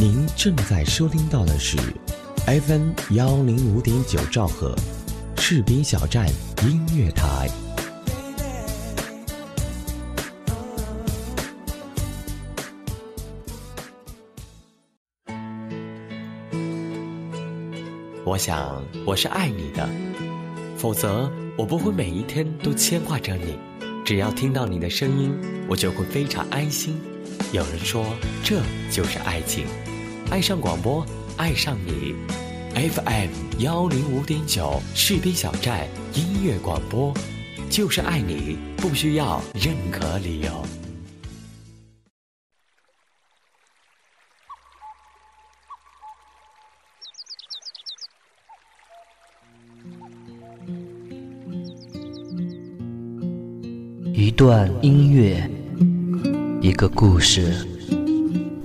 您正在收听到的是 FM 幺零五点九兆赫，赤兵小站音乐台。我想我是爱你的，否则我不会每一天都牵挂着你。只要听到你的声音，我就会非常安心。有人说，这就是爱情，爱上广播，爱上你。FM 幺零五点九士兵小站音乐广播，就是爱你，不需要任何理由。一段音乐，一个故事，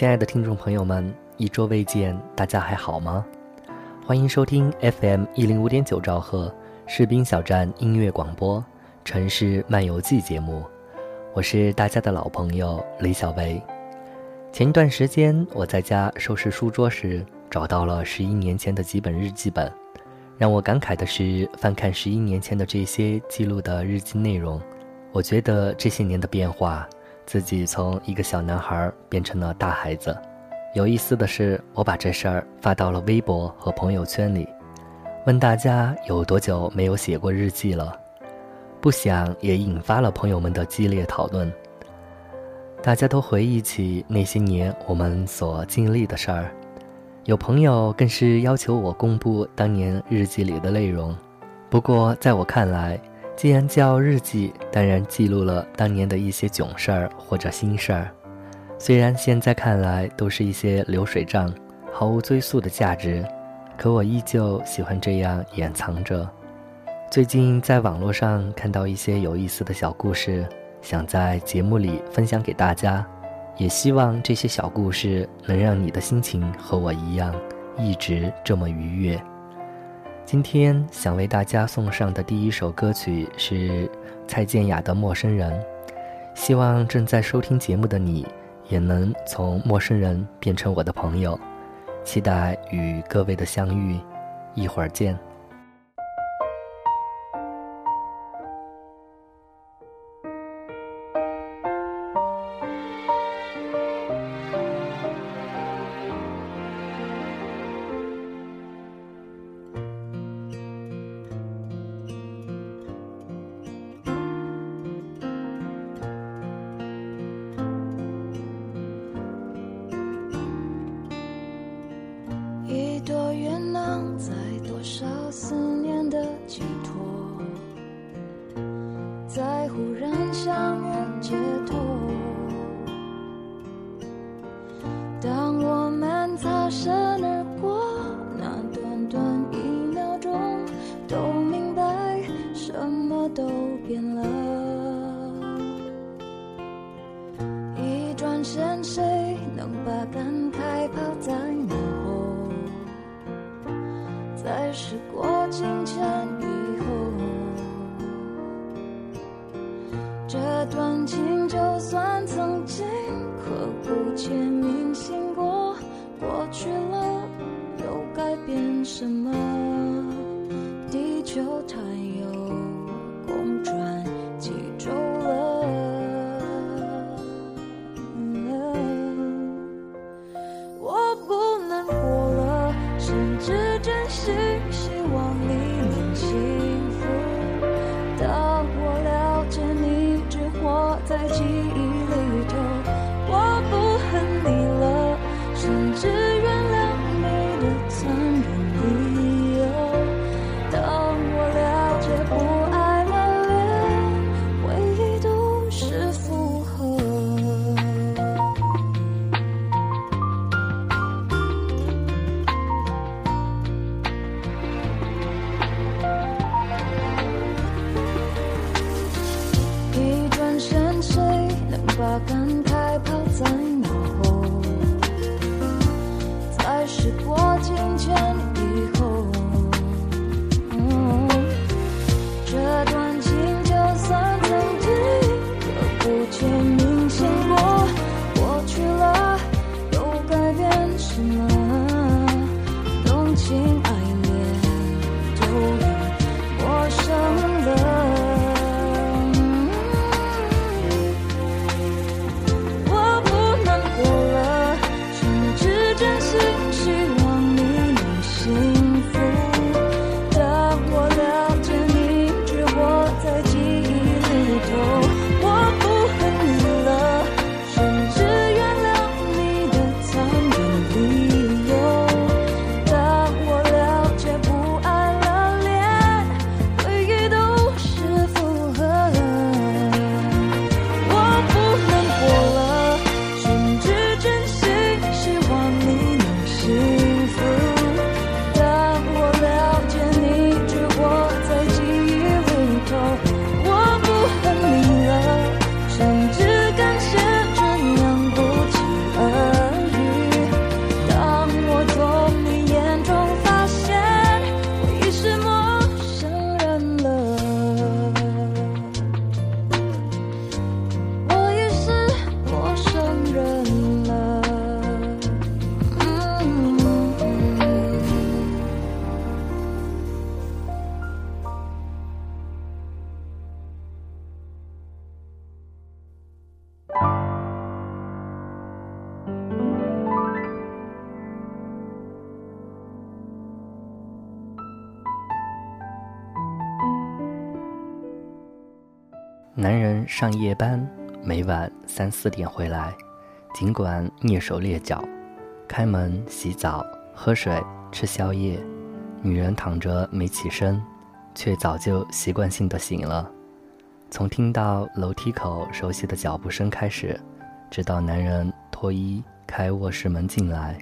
亲爱的听众朋友们，一周未见，大家还好吗？欢迎收听 FM 一零五点九兆赫士兵小站音乐广播《城市漫游记》节目，我是大家的老朋友李小维。前一段时间，我在家收拾书桌时，找到了十一年前的几本日记本。让我感慨的是，翻看十一年前的这些记录的日记内容，我觉得这些年的变化。自己从一个小男孩变成了大孩子。有意思的是，我把这事儿发到了微博和朋友圈里，问大家有多久没有写过日记了。不想也引发了朋友们的激烈讨论。大家都回忆起那些年我们所经历的事儿，有朋友更是要求我公布当年日记里的内容。不过在我看来，既然叫日记，当然记录了当年的一些囧事儿或者心事儿。虽然现在看来都是一些流水账，毫无追溯的价值，可我依旧喜欢这样掩藏着。最近在网络上看到一些有意思的小故事，想在节目里分享给大家，也希望这些小故事能让你的心情和我一样，一直这么愉悦。今天想为大家送上的第一首歌曲是蔡健雅的《陌生人》，希望正在收听节目的你也能从陌生人变成我的朋友，期待与各位的相遇，一会儿见。上夜班，每晚三四点回来，尽管蹑手蹑脚，开门、洗澡、喝水、吃宵夜，女人躺着没起身，却早就习惯性的醒了。从听到楼梯口熟悉的脚步声开始，直到男人脱衣开卧室门进来，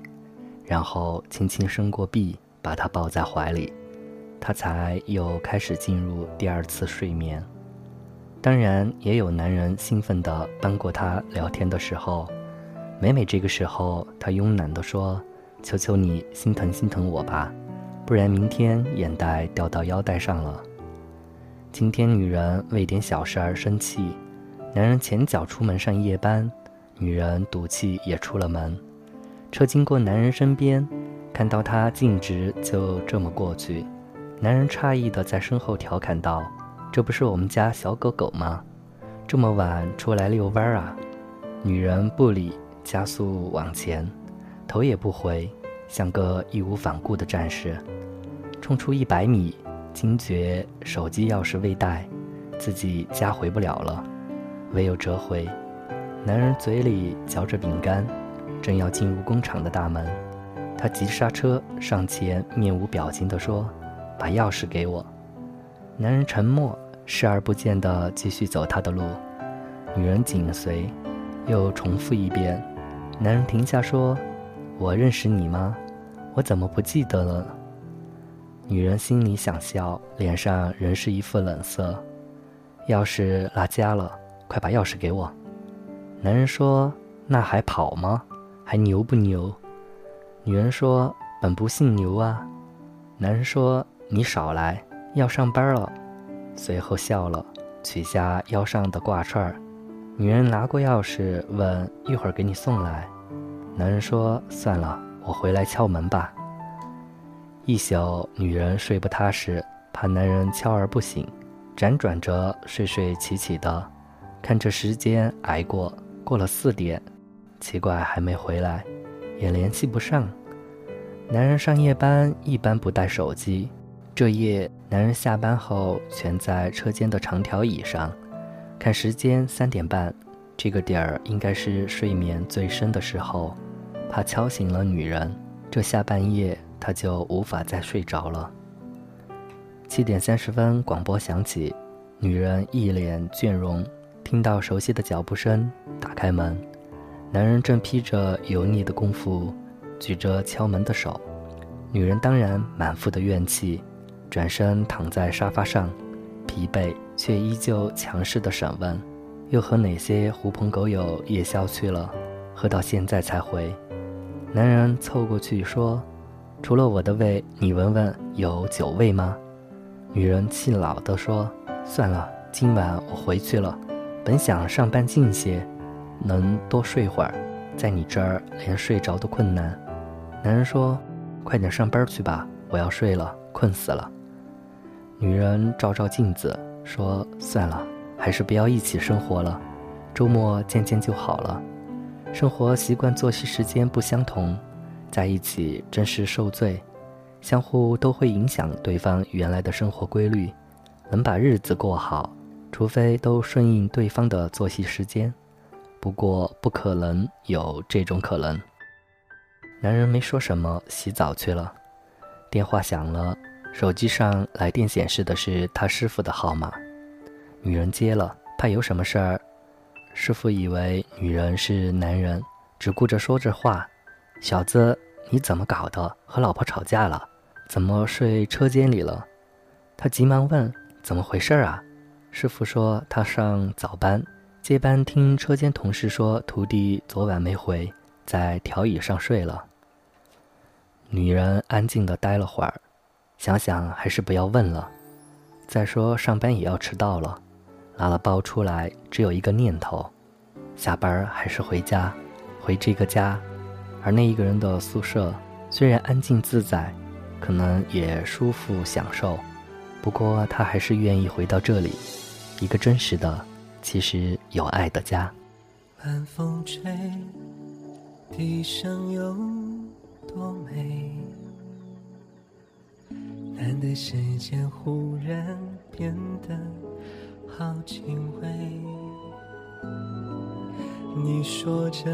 然后轻轻伸过臂，把她抱在怀里，她才又开始进入第二次睡眠。当然，也有男人兴奋地搬过她聊天的时候。每每这个时候，他慵懒地说：“求求你心疼心疼我吧，不然明天眼袋掉到腰带上了。”今天女人为点小事而生气，男人前脚出门上夜班，女人赌气也出了门。车经过男人身边，看到他径直就这么过去，男人诧异地在身后调侃道。这不是我们家小狗狗吗？这么晚出来遛弯儿啊？女人不理，加速往前，头也不回，像个义无反顾的战士。冲出一百米，惊觉手机钥匙未带，自己家回不了了，唯有折回。男人嘴里嚼着饼干，正要进入工厂的大门，他急刹车，上前面无表情地说：“把钥匙给我。”男人沉默，视而不见地继续走他的路，女人紧随，又重复一遍。男人停下说：“我认识你吗？我怎么不记得了？”女人心里想笑，脸上仍是一副冷色。钥匙落家了，快把钥匙给我。男人说：“那还跑吗？还牛不牛？”女人说：“本不姓牛啊。”男人说：“你少来。”要上班了，随后笑了，取下腰上的挂串儿。女人拿过钥匙，问：“一会儿给你送来。”男人说：“算了，我回来敲门吧。”一宿，女人睡不踏实，怕男人敲而不醒，辗转着睡睡起起的，看着时间挨过，过了四点，奇怪还没回来，也联系不上。男人上夜班一般不带手机。这夜，男人下班后蜷在车间的长条椅上，看时间三点半，这个点儿应该是睡眠最深的时候，怕敲醒了女人，这下半夜他就无法再睡着了。七点三十分，广播响起，女人一脸倦容，听到熟悉的脚步声，打开门，男人正披着油腻的工服，举着敲门的手，女人当然满腹的怨气。转身躺在沙发上，疲惫却依旧强势的审问：“又和哪些狐朋狗友夜宵去了？喝到现在才回。”男人凑过去说：“除了我的胃，你闻闻有酒味吗？”女人气恼地说：“算了，今晚我回去了。本想上班近些，能多睡会儿，在你这儿连睡着都困难。”男人说：“快点上班去吧，我要睡了，困死了。”女人照照镜子，说：“算了，还是不要一起生活了。周末见见就好了。生活习惯、作息时间不相同，在一起真是受罪。相互都会影响对方原来的生活规律，能把日子过好，除非都顺应对方的作息时间。不过不可能有这种可能。”男人没说什么，洗澡去了。电话响了。手机上来电显示的是他师傅的号码，女人接了，怕有什么事儿。师傅以为女人是男人，只顾着说着话：“小子，你怎么搞的？和老婆吵架了？怎么睡车间里了？”他急忙问：“怎么回事啊？”师傅说：“他上早班，接班听车间同事说，徒弟昨晚没回，在条椅上睡了。”女人安静地待了会儿。想想还是不要问了。再说上班也要迟到了，拿了包出来，只有一个念头：下班还是回家，回这个家。而那一个人的宿舍虽然安静自在，可能也舒服享受，不过他还是愿意回到这里，一个真实的、其实有爱的家。晚风吹，地上有多美。难得世间忽然变得好轻微。你说这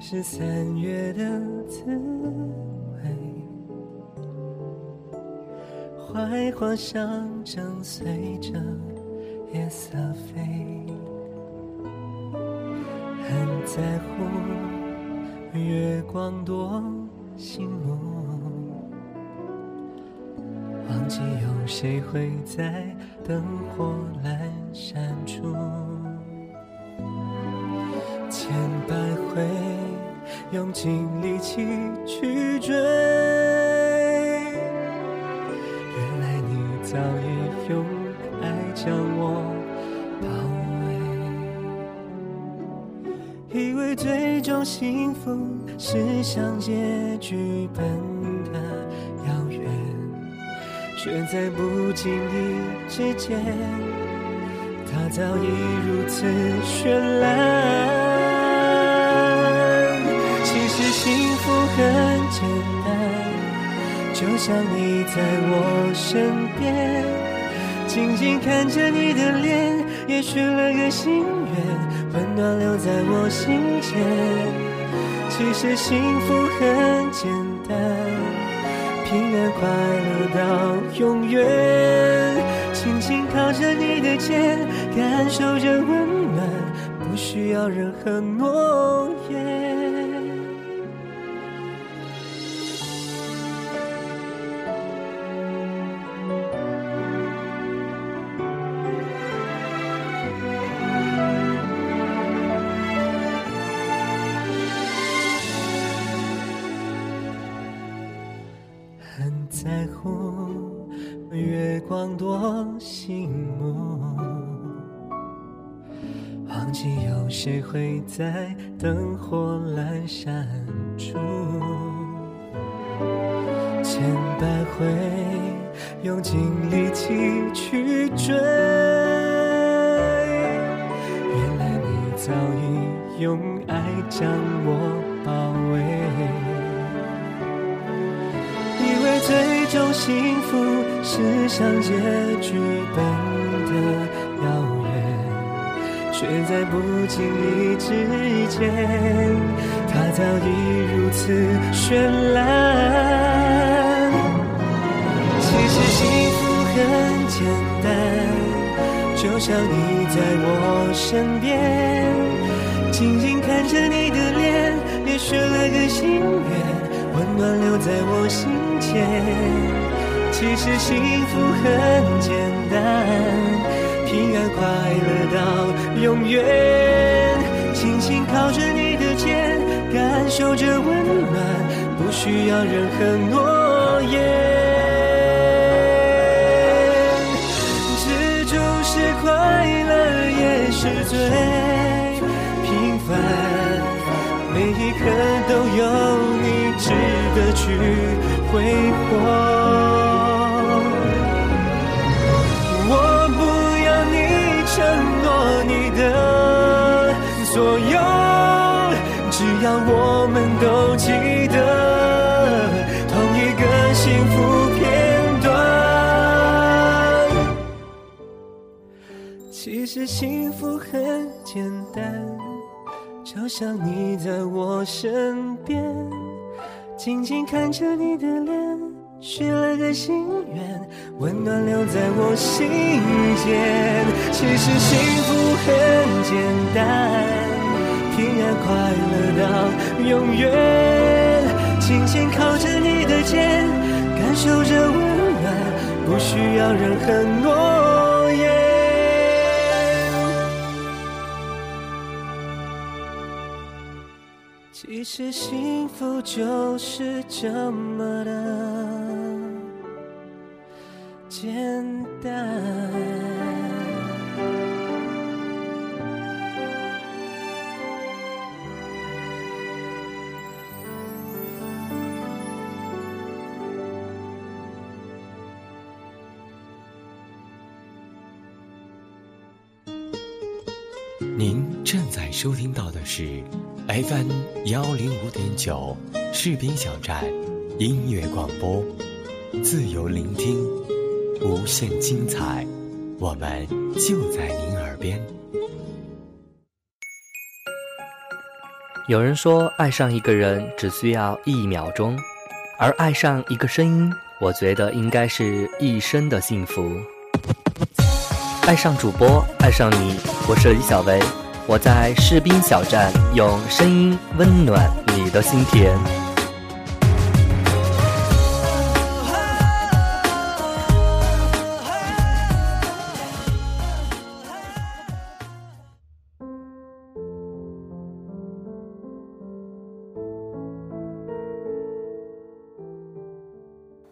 是三月的滋味，槐花香正随着夜色飞，很在乎月光多醒目，忘记有谁会在灯火阑珊处。千百回，用尽力气去追，原来你早已用爱将我包围。以为最终幸福是像结局般，却在不经意之间，它早已如此绚烂。其实幸福很简单，就像你在我身边，静静看着你的脸，也许了个心愿，温暖留在我心间。其实幸福很简单，平安快乐到永远，轻轻靠着你的肩，感受着温暖，不需要任何诺言。在灯火阑珊处，千百回用尽力气去追，原来你早已用爱将我包围。以为最终幸福是像结局般的，却在不经意之间，它早已如此绚烂。其实幸福很简单，就像你在我身边，静静看着你的脸，也许了个心愿。温暖留在我心间。其实幸福很简单，平安快乐到永远。轻轻靠着你的肩，感受着温暖，不需要任何诺言。知足是快乐，也是最平凡，每一刻都有你。值得去挥霍。我们都记得同一个幸福片段。其实幸福很简单，就像你在我身边。静静看着你的脸，许了个心愿，温暖留在我心间。其实幸福很简单，平安快乐到永远。轻轻靠着你的肩，感受着温暖，不需要任何诺言。其实幸福就是这么的简单。收听到的是 FM 幺零五点九士兵小站音乐广播，自由聆听，无限精彩，我们就在您耳边。有人说，爱上一个人只需要一秒钟，而爱上一个声音，我觉得应该是一生的幸福。爱上主播，爱上你，我是李小薇，我在士兵小站，用声音温暖你的心田。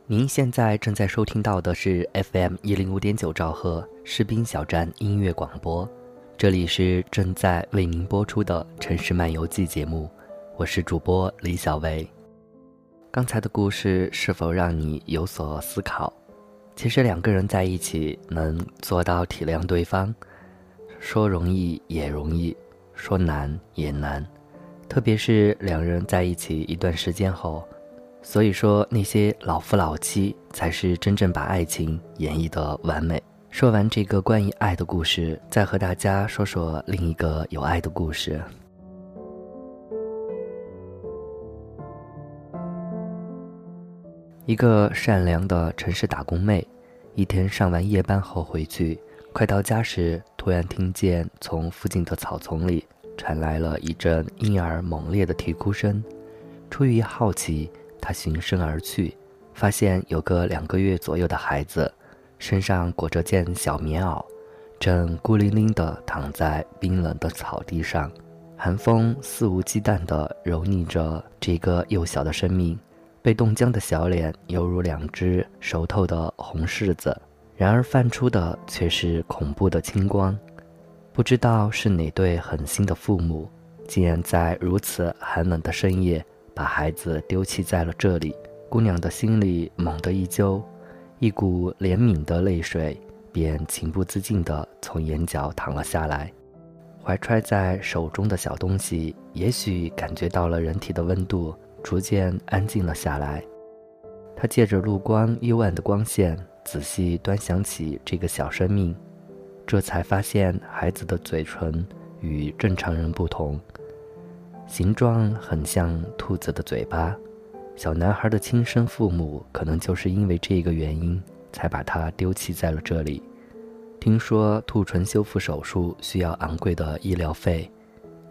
您现在正在收听到的是 FM 一零五点九兆赫士兵小站音乐广播，这里是正在为您播出的城市漫游记节目，我是主播李小维。刚才的故事是否让你有所思考？其实两个人在一起能做到体谅对方，说容易也容易，说难也难，特别是两人在一起一段时间后。所以说，那些老夫老妻才是真正把爱情演绎的完美。说完这个关于爱的故事，再和大家说说另一个有爱的故事。一个善良的城市打工妹，一天上完夜班后回去，快到家时，突然听见从附近的草丛里传来了一阵婴儿猛烈的啼哭声。出于好奇。她循声而去，发现有个两个月左右的孩子，身上裹着件小棉袄，正孤零零地躺在冰冷的草地上，寒风肆无忌惮地揉捏着这个幼小的生命，被冻僵的小脸犹如两只熟透的红柿子，然而泛出的却是恐怖的青光。不知道是哪对狠心的父母，竟然在如此寒冷的深夜。把孩子丢弃在了这里，姑娘的心里猛地一揪，一股怜悯的泪水便情不自禁地从眼角淌了下来。怀揣在手中的小东西，也许感觉到了人体的温度，逐渐安静了下来。他借着路光幽暗的光线，仔细端详起这个小生命，这才发现孩子的嘴唇与正常人不同。形状很像兔子的嘴巴，小男孩的亲生父母可能就是因为这个原因才把他丢弃在了这里。听说兔唇修复手术需要昂贵的医疗费，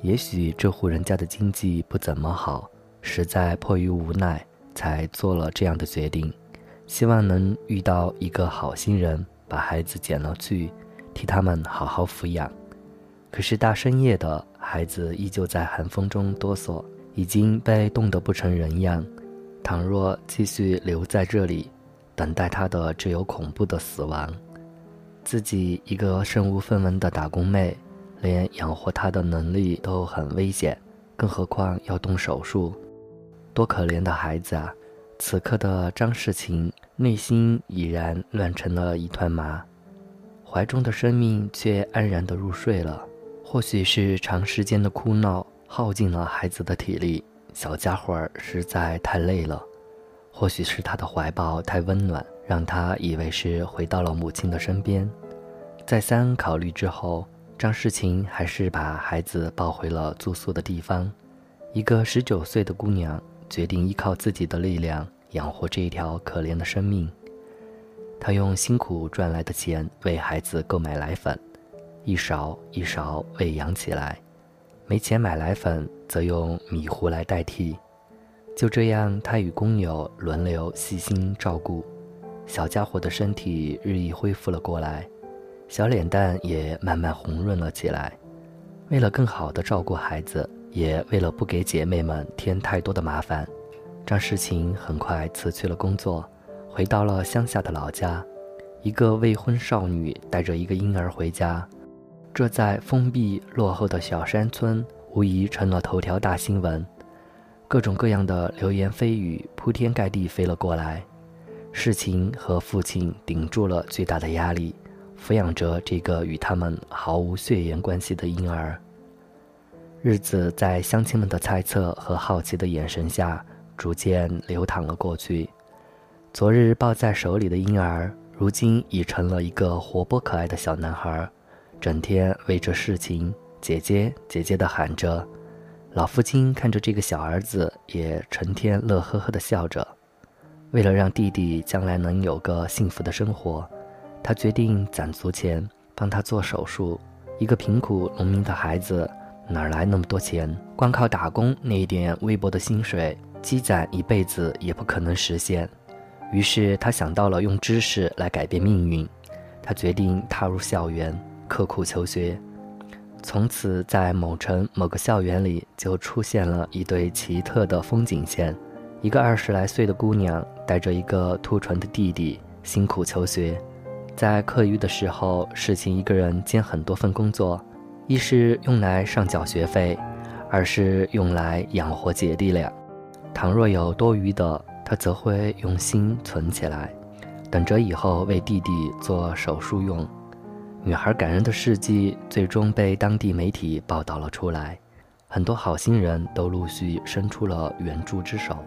也许这户人家的经济不怎么好，实在迫于无奈才做了这样的决定，希望能遇到一个好心人把孩子捡了去，替他们好好抚养。可是大深夜的。孩子依旧在寒风中哆嗦，已经被冻得不成人样。倘若继续留在这里，等待他的只有恐怖的死亡。自己一个身无分文的打工妹，连养活他的能力都很危险，更何况要动手术。多可怜的孩子啊！此刻的张世琴内心已然乱成了一团麻，怀中的生命却安然地入睡了。或许是长时间的哭闹耗尽了孩子的体力，小家伙儿实在太累了；或许是他的怀抱太温暖，让他以为是回到了母亲的身边。再三考虑之后，张世琴还是把孩子抱回了住宿的地方。一个十九岁的姑娘决定依靠自己的力量养活这一条可怜的生命。她用辛苦赚来的钱为孩子购买奶粉。一勺一勺喂养起来，没钱买奶粉，则用米糊来代替。就这样，他与工友轮流细心照顾，小家伙的身体日益恢复了过来，小脸蛋也慢慢红润了起来。为了更好的照顾孩子，也为了不给姐妹们添太多的麻烦，张世琴很快辞去了工作，回到了乡下的老家。一个未婚少女带着一个婴儿回家。这在封闭落后的小山村，无疑成了头条大新闻。各种各样的流言蜚语铺天盖地飞了过来。世情和父亲顶住了巨大的压力，抚养着这个与他们毫无血缘关系的婴儿。日子在乡亲们的猜测和好奇的眼神下，逐渐流淌了过去。昨日抱在手里的婴儿，如今已成了一个活泼可爱的小男孩。整天为这事情，姐姐姐姐的喊着，老父亲看着这个小儿子，也成天乐呵呵地笑着。为了让弟弟将来能有个幸福的生活，他决定攒足钱帮他做手术。一个贫苦农民的孩子哪来那么多钱？光靠打工那一点微薄的薪水，积攒一辈子也不可能实现。于是他想到了用知识来改变命运。他决定踏入校园，刻苦求学。从此，在某城某个校园里，就出现了一对奇特的风景线：一个二十来岁的姑娘带着一个秃唇的弟弟，辛苦求学。在课余的时候，事情一个人兼很多份工作，一是用来上缴学费，二是用来养活姐弟俩。倘若有多余的，他则会用心存起来，等着以后为弟弟做手术用。女孩感人的事迹最终被当地媒体报道了出来，很多好心人都陆续伸出了援助之手，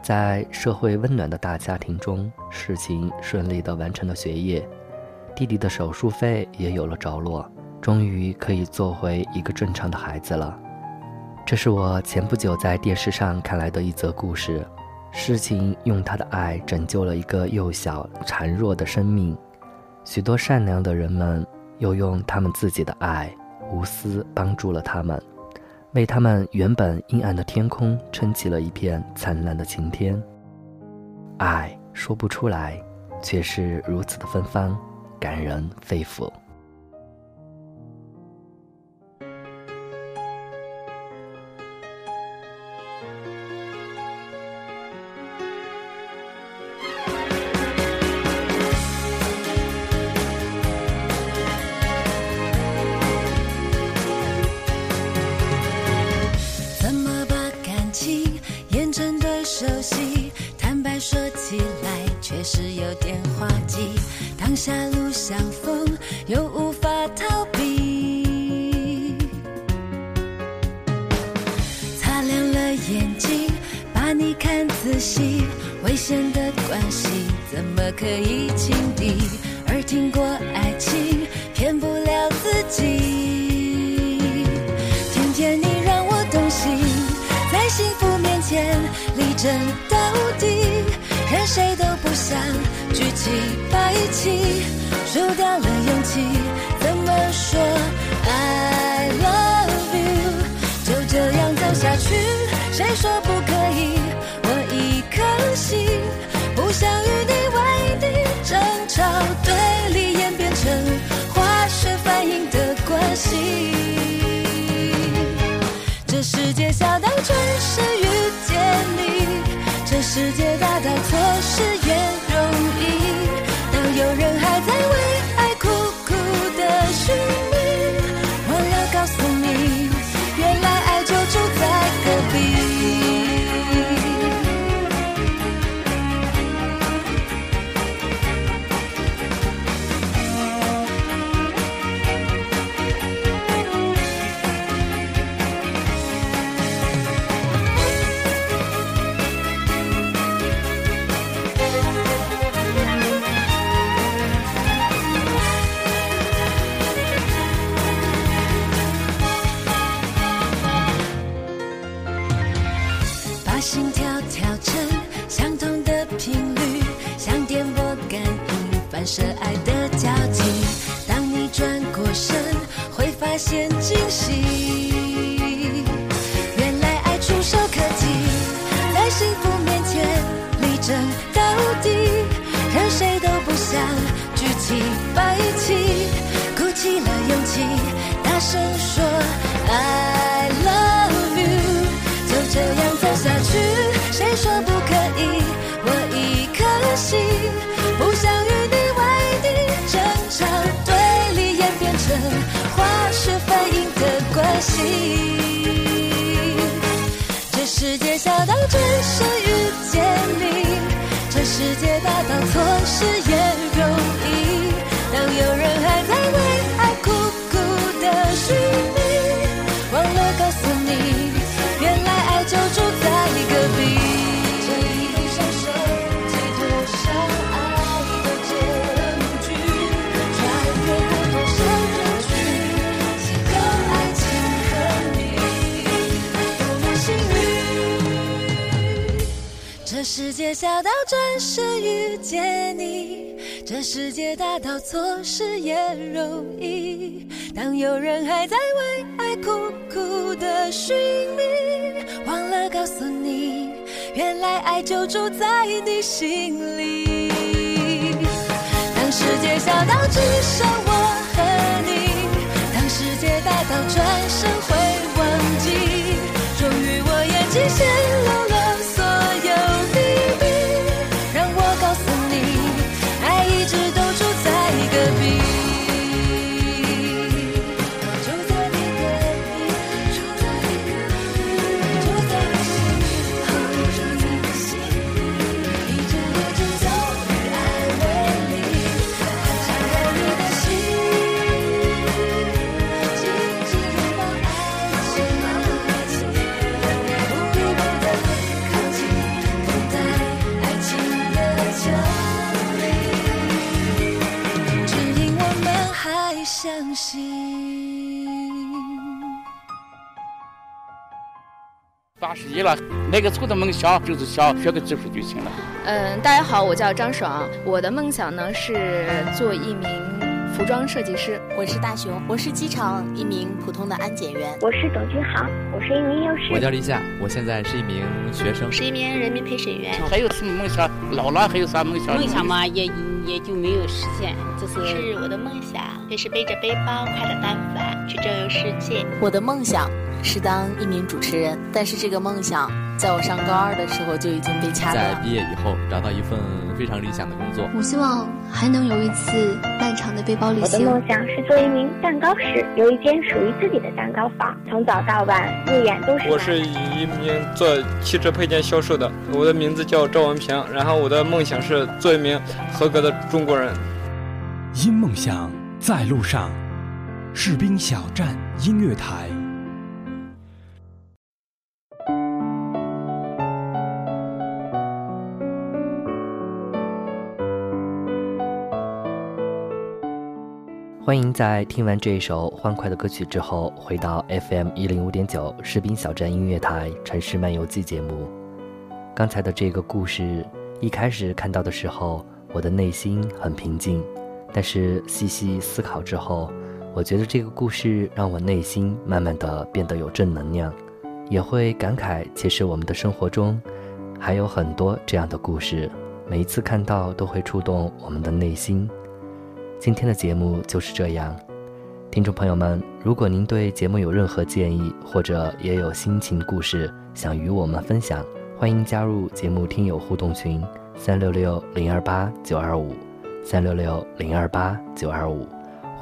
在社会温暖的大家庭中，事情顺利地完成了学业，弟弟的手术费也有了着落，终于可以做回一个正常的孩子了。这是我前不久在电视上看来的一则故事，事情用他的爱拯救了一个幼小孱弱的生命。许多善良的人们又用他们自己的爱、无私帮助了他们，为他们原本阴暗的天空撑起了一片灿烂的晴天。爱说不出来，却是如此的芬芳，感人肺腑。当狭路相逢，又无法逃避，擦亮了眼睛，把你看仔细。危险的关系，怎么可以轻敌？而听过爱情骗不了自己，偏偏你让我动心，在幸福面前，力争到底。看谁都不想举起白旗，输掉了勇气。怎么说？I love you。就这样走下去，谁说不可以？我一颗心不想与你为敌，争吵对立演变成化学反应的关系。这世界下，当全是遇见你。这世界大概就是缘等到底，任谁都不想举起白旗，鼓起了勇气，大声说：「I love you」。就这样走下去，谁说不可以？我一颗心，不想与你为敌，争吵对立，演变成化学反应的关系。这世界小到只剩与。见你，这世界大到错失也容易。当有人还在为爱苦苦的寻觅，忘了告诉你，原来爱就住在隔壁。这世界小到转身遇见你，这世界大到错失也容易。当有人还在为爱苦苦的寻觅，忘了告诉你，原来爱就住在你心里。当世界小到只剩我和你，当世界大到转身会忘记，终于我眼睛显八十一了，那个时候的梦想就是想学个技术就行了。嗯，大家好，我叫张爽，我的梦想呢是做一名服装设计师。我是大熊，我是机场一名普通的安检员。我是董军航，我是一名幼师。我叫李夏，我现在是一名学生，是一名人民陪审员。还有什么梦想？老了还有啥梦想？梦想嘛，也也就没有实现，就是是我的梦想，就是背着背包，挎着单反去周游世界。我的梦想是当一名主持人，但是这个梦想在我上高二的时候就已经被掐断。在毕业以后找到一份非常理想的工作。我希望还能有一次漫长的背包旅行。我的梦想是做一名蛋糕师，有一间属于自己的蛋糕房，从早到晚入眼都是。我是一名做汽车配件销售的，我的名字叫赵文平，然后我的梦想是做一名合格的中国人。因梦想在路上，士兵小站音乐台。欢迎在听完这一首欢快的歌曲之后，回到 FM 一零五点九士兵小站音乐台《城市漫游记》节目。刚才的这个故事，一开始看到的时候，我的内心很平静，但是细细思考之后，我觉得这个故事让我内心慢慢的变得有正能量，也会感慨，其实我们的生活中还有很多这样的故事，每一次看到都会触动我们的内心。今天的节目就是这样，听众朋友们，如果您对节目有任何建议，或者也有心情故事想与我们分享，欢迎加入节目听友互动群三六六零二八九二五三六六零二八九二五，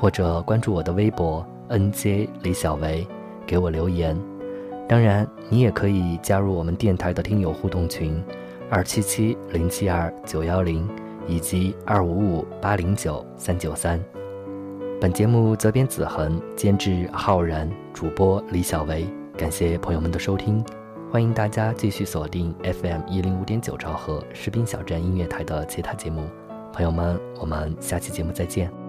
或者关注我的微博 nj 李小维，给我留言。当然，你也可以加入我们电台的听友互动群二七七零七二九幺零。以及二五五八零九三九三，本节目责编子恒，监制浩然，主播李小维。感谢朋友们的收听，欢迎大家继续锁定 FM 一零五点九兆赫士兵小站音乐台的其他节目。朋友们，我们下期节目再见。